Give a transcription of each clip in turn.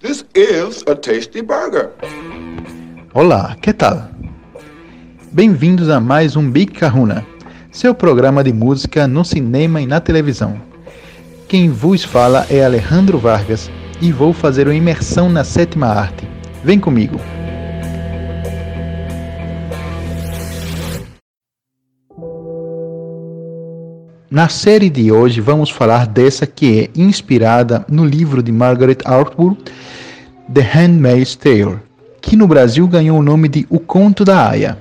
This is a tasty burger. Olá, que tal? Bem-vindos a mais um Big Kahuna, seu programa de música no cinema e na televisão. Quem vos fala é Alejandro Vargas e vou fazer uma imersão na sétima arte. Vem comigo! Na série de hoje vamos falar dessa que é inspirada no livro de Margaret Atwood, The Handmaid's Tale, que no Brasil ganhou o nome de O Conto da Aya.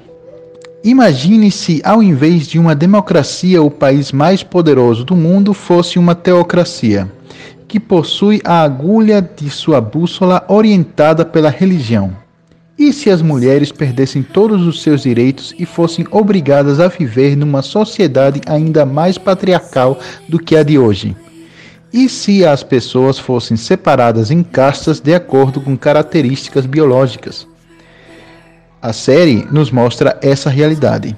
Imagine se, ao invés de uma democracia, o país mais poderoso do mundo fosse uma teocracia, que possui a agulha de sua bússola orientada pela religião. E se as mulheres perdessem todos os seus direitos e fossem obrigadas a viver numa sociedade ainda mais patriarcal do que a de hoje? E se as pessoas fossem separadas em castas de acordo com características biológicas? A série nos mostra essa realidade.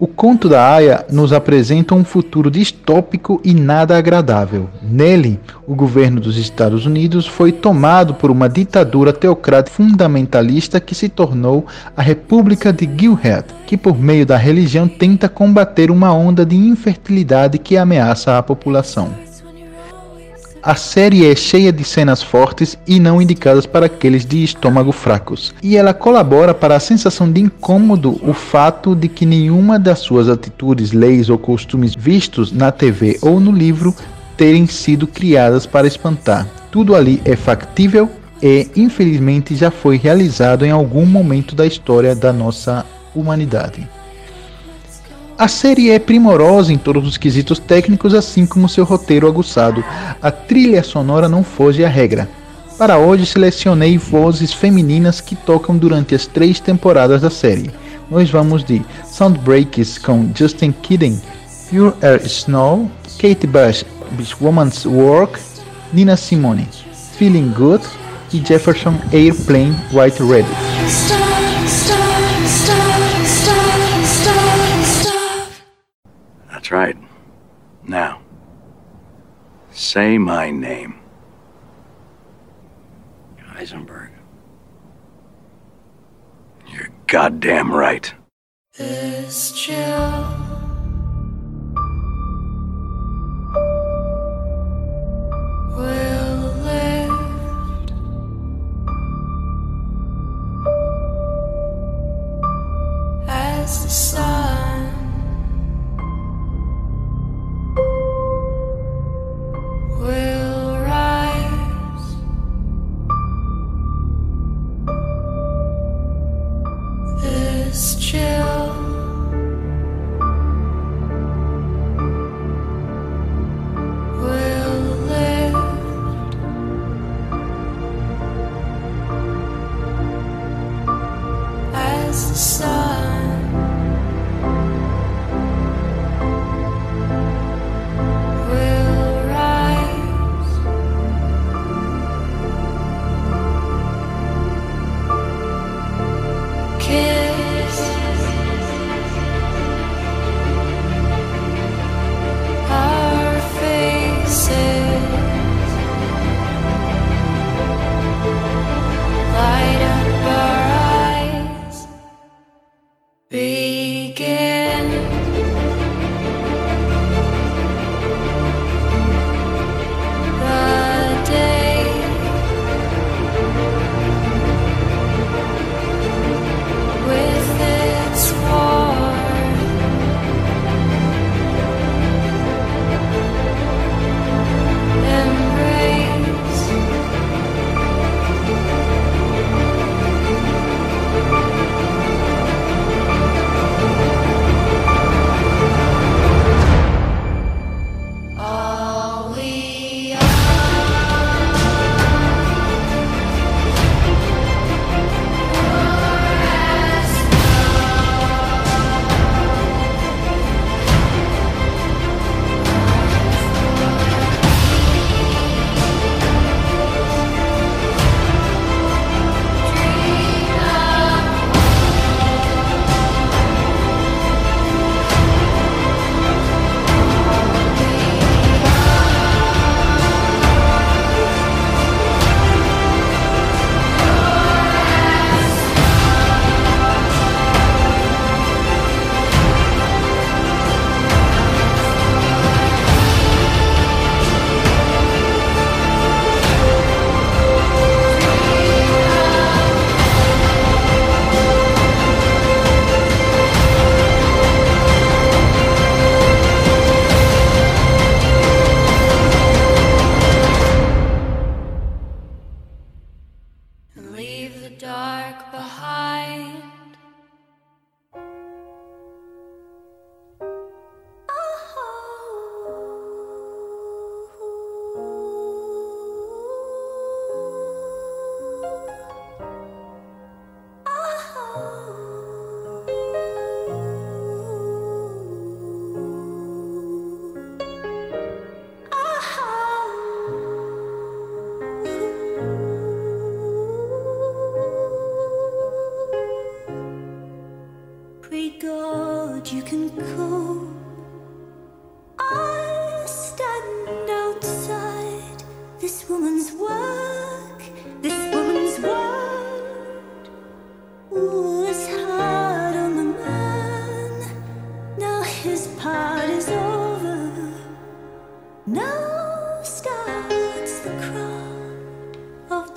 O conto da Aya nos apresenta um futuro distópico e nada agradável. Nele, o governo dos Estados Unidos foi tomado por uma ditadura teocrática fundamentalista que se tornou a República de Gilead, que por meio da religião tenta combater uma onda de infertilidade que ameaça a população. A série é cheia de cenas fortes e não indicadas para aqueles de estômago fracos, e ela colabora para a sensação de incômodo o fato de que nenhuma das suas atitudes, leis ou costumes vistos na TV ou no livro terem sido criadas para espantar. Tudo ali é factível e, infelizmente, já foi realizado em algum momento da história da nossa humanidade. A série é primorosa em todos os quesitos técnicos, assim como seu roteiro aguçado. A trilha sonora não foge à regra. Para hoje selecionei vozes femininas que tocam durante as três temporadas da série. Nós vamos de Soundbreaks com Justin Kidden, Pure Air Snow, Kate Bush, Woman's Work, Nina Simone, Feeling Good e Jefferson Airplane White Ready. That's right. Now, say my name. Heisenberg. You're goddamn right. This chill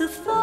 the thought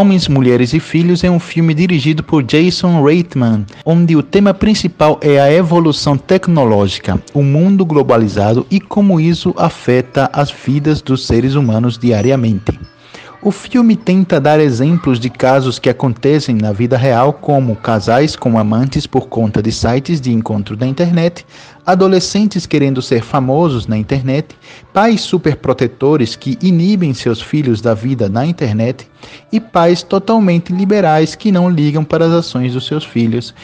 Homens, Mulheres e Filhos é um filme dirigido por Jason Reitman, onde o tema principal é a evolução tecnológica, o mundo globalizado e como isso afeta as vidas dos seres humanos diariamente. O filme tenta dar exemplos de casos que acontecem na vida real, como casais com amantes por conta de sites de encontro da internet, adolescentes querendo ser famosos na internet, pais superprotetores que inibem seus filhos da vida na internet e pais totalmente liberais que não ligam para as ações dos seus filhos.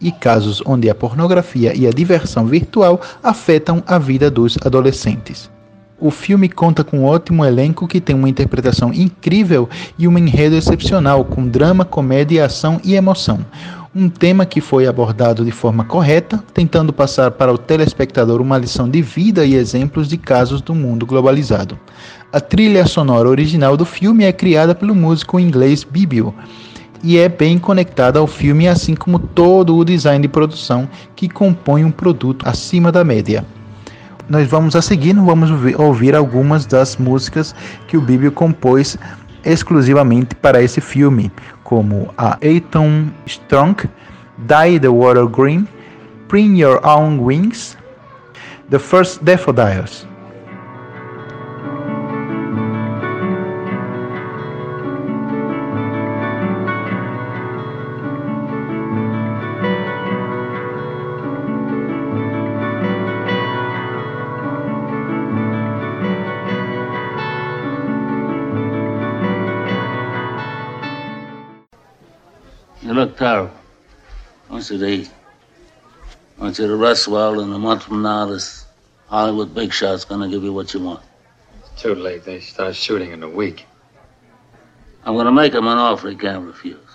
E casos onde a pornografia e a diversão virtual afetam a vida dos adolescentes. O filme conta com um ótimo elenco que tem uma interpretação incrível e um enredo excepcional, com drama, comédia, ação e emoção. Um tema que foi abordado de forma correta, tentando passar para o telespectador uma lição de vida e exemplos de casos do mundo globalizado. A trilha sonora original do filme é criada pelo músico inglês Bibio e é bem conectada ao filme, assim como todo o design de produção que compõe um produto acima da média nós vamos a seguir, vamos ouvir algumas das músicas que o Bíblia compôs exclusivamente para esse filme, como a Aiton Strong, Die the Water Green, Bring Your Own Wings, The First Daffodils. You look terrible. I want you to eat. I want you to rest well, and a month from now, this Hollywood big shot's gonna give you what you want. It's Too late. They start shooting in a week. I'm gonna make him an offer he can't refuse.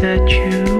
that you.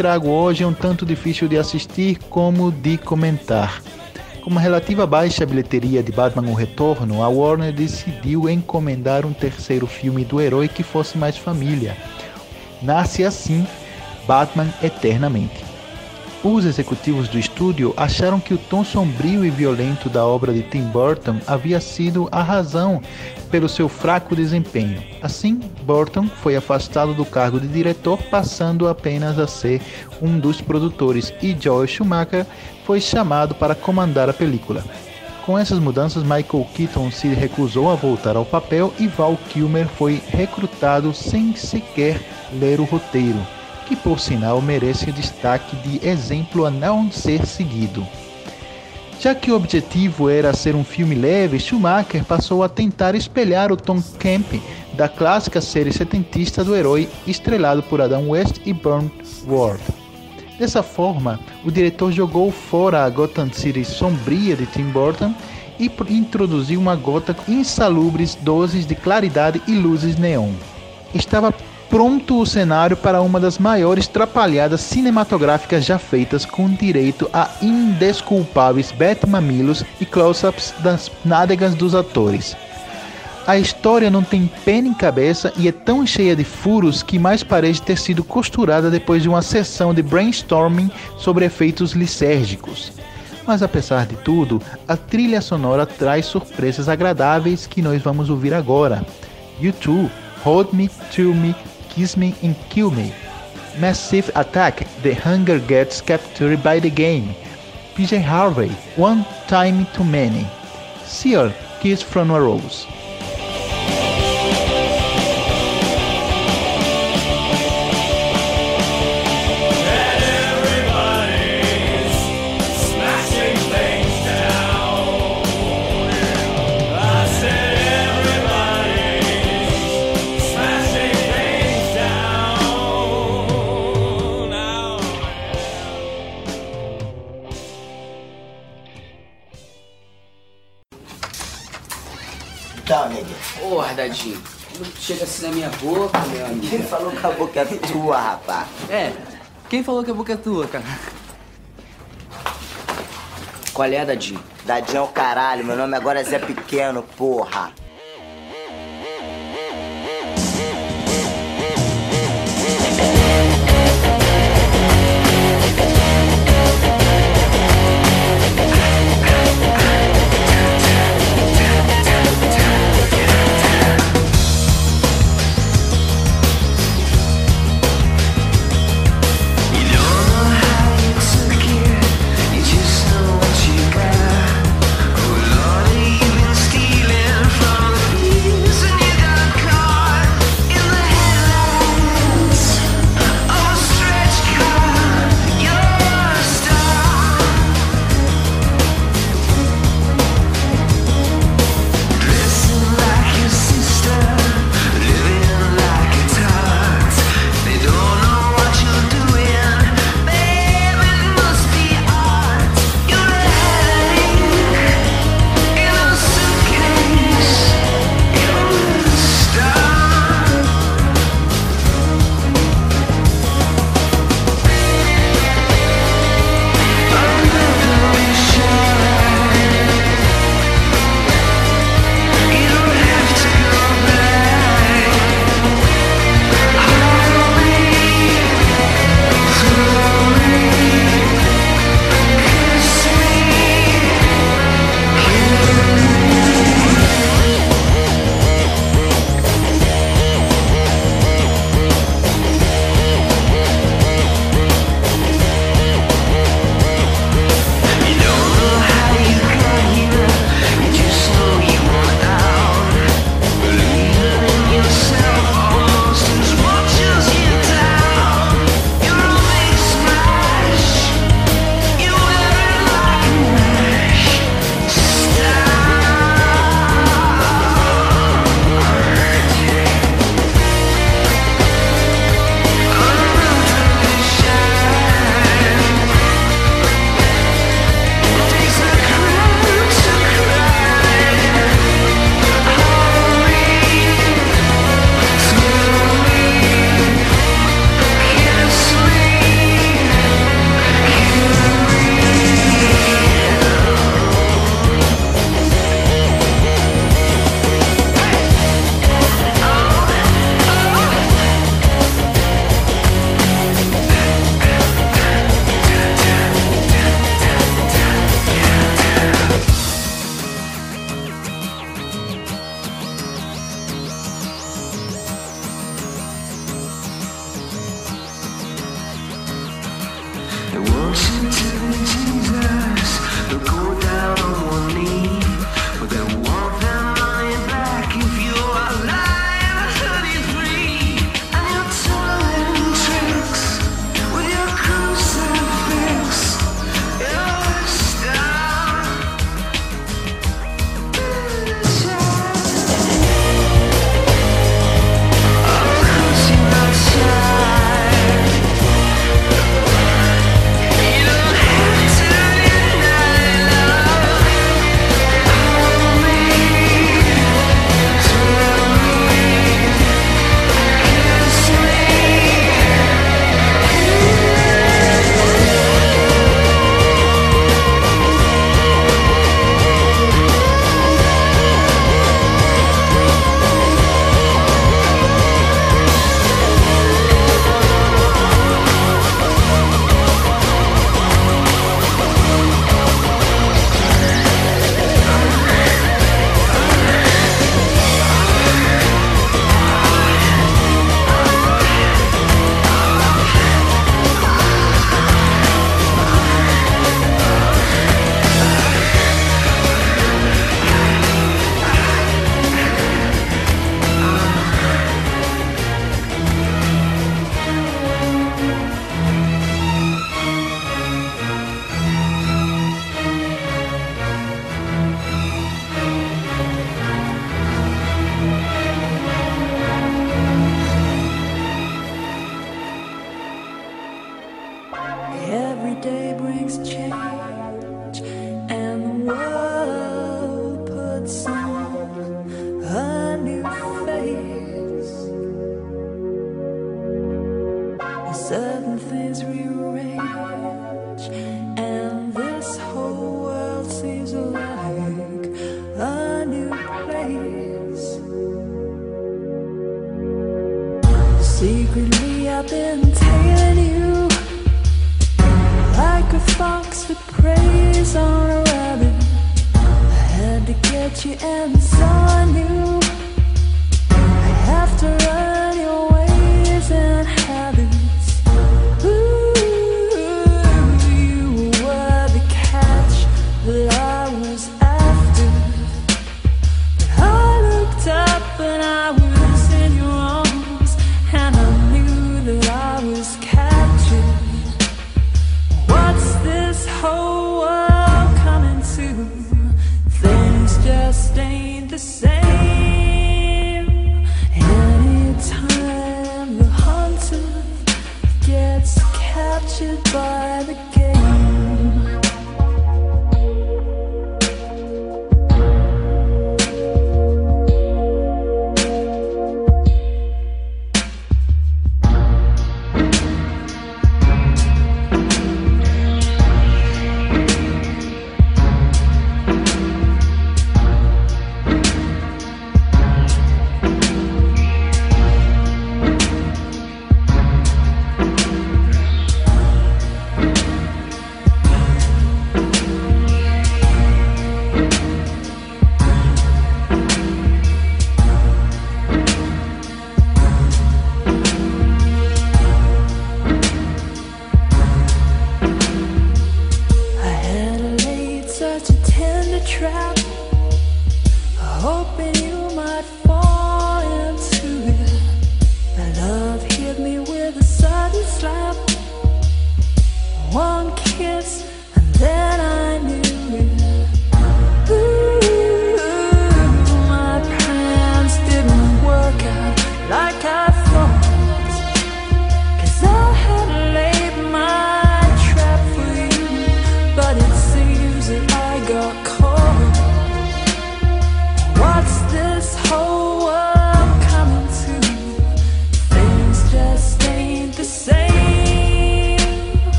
Trago hoje é um tanto difícil de assistir como de comentar. Com uma relativa baixa bilheteria de Batman O Retorno, a Warner decidiu encomendar um terceiro filme do herói que fosse mais família. Nasce assim Batman Eternamente. Os executivos do estúdio acharam que o tom sombrio e violento da obra de Tim Burton havia sido a razão pelo seu fraco desempenho. Assim, Burton foi afastado do cargo de diretor, passando apenas a ser um dos produtores, e Joel Schumacher foi chamado para comandar a película. Com essas mudanças, Michael Keaton se recusou a voltar ao papel e Val Kilmer foi recrutado sem sequer ler o roteiro que por sinal merece o destaque de exemplo a não ser seguido. Já que o objetivo era ser um filme leve, Schumacher passou a tentar espelhar o tom camp da clássica série setentista do herói estrelado por Adam West e Burnt Ward. Dessa forma, o diretor jogou fora a Gotham City sombria de Tim Burton e introduziu uma gota insalubres doses de claridade e luzes neon. Estava pronto o cenário para uma das maiores trapalhadas cinematográficas já feitas, com direito a indesculpáveis bet-mamilos e close-ups das nádegas dos atores. A história não tem pé nem cabeça e é tão cheia de furos que mais parece ter sido costurada depois de uma sessão de brainstorming sobre efeitos lisérgicos. Mas apesar de tudo, a trilha sonora traz surpresas agradáveis que nós vamos ouvir agora. U2, Hold Me, To Me, Kiss Me and Kill Me. Massive Attack, The Hunger Gets Captured by the Game. PJ Harvey, One Time Too Many. Seal, Kiss from a Rose. Dadinho. Chega assim na minha boca, meu amigo. Quem falou que a boca é tua, rapaz? É, quem falou que a boca é tua, cara? Qual é, Dadinho? Dadinho é o caralho, meu nome agora é Zé Pequeno, porra.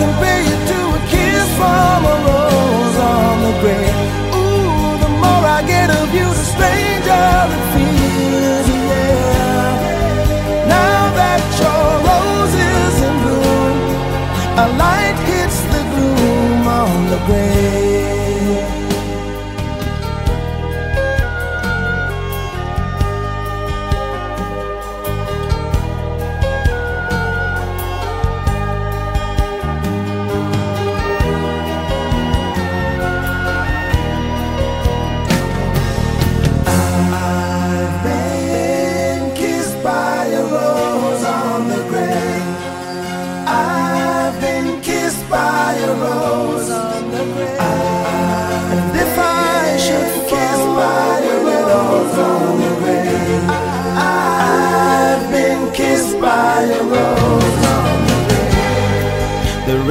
You to a kiss from a rose on the. Ooh, the more I get of you, the stranger it feels,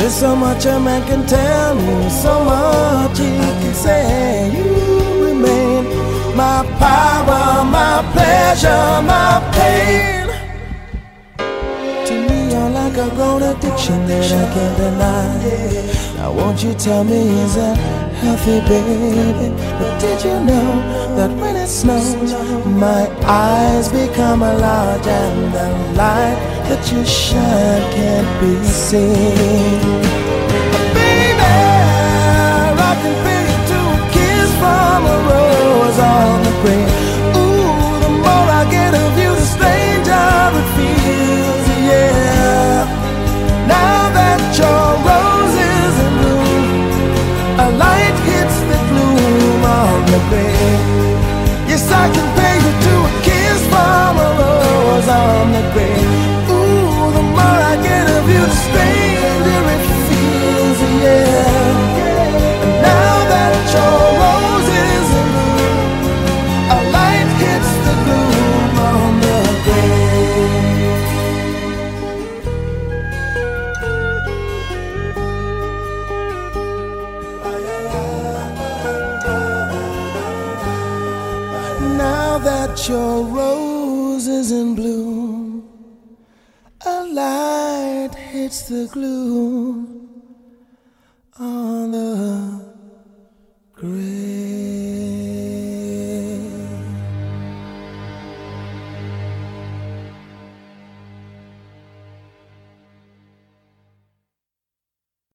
grave. There is so much a man can tell me, so much he can say. You remain my power, my pleasure, my pain. A grown addiction that I can't deny. Now, won't you tell me, is that healthy, baby? But did you know that when it snows, my eyes become a large and the light that you shine can't be seen? From a rose on the grave. Ooh, the more I get of you, the grave. Ooh, the more I get of you, the stranger the gloom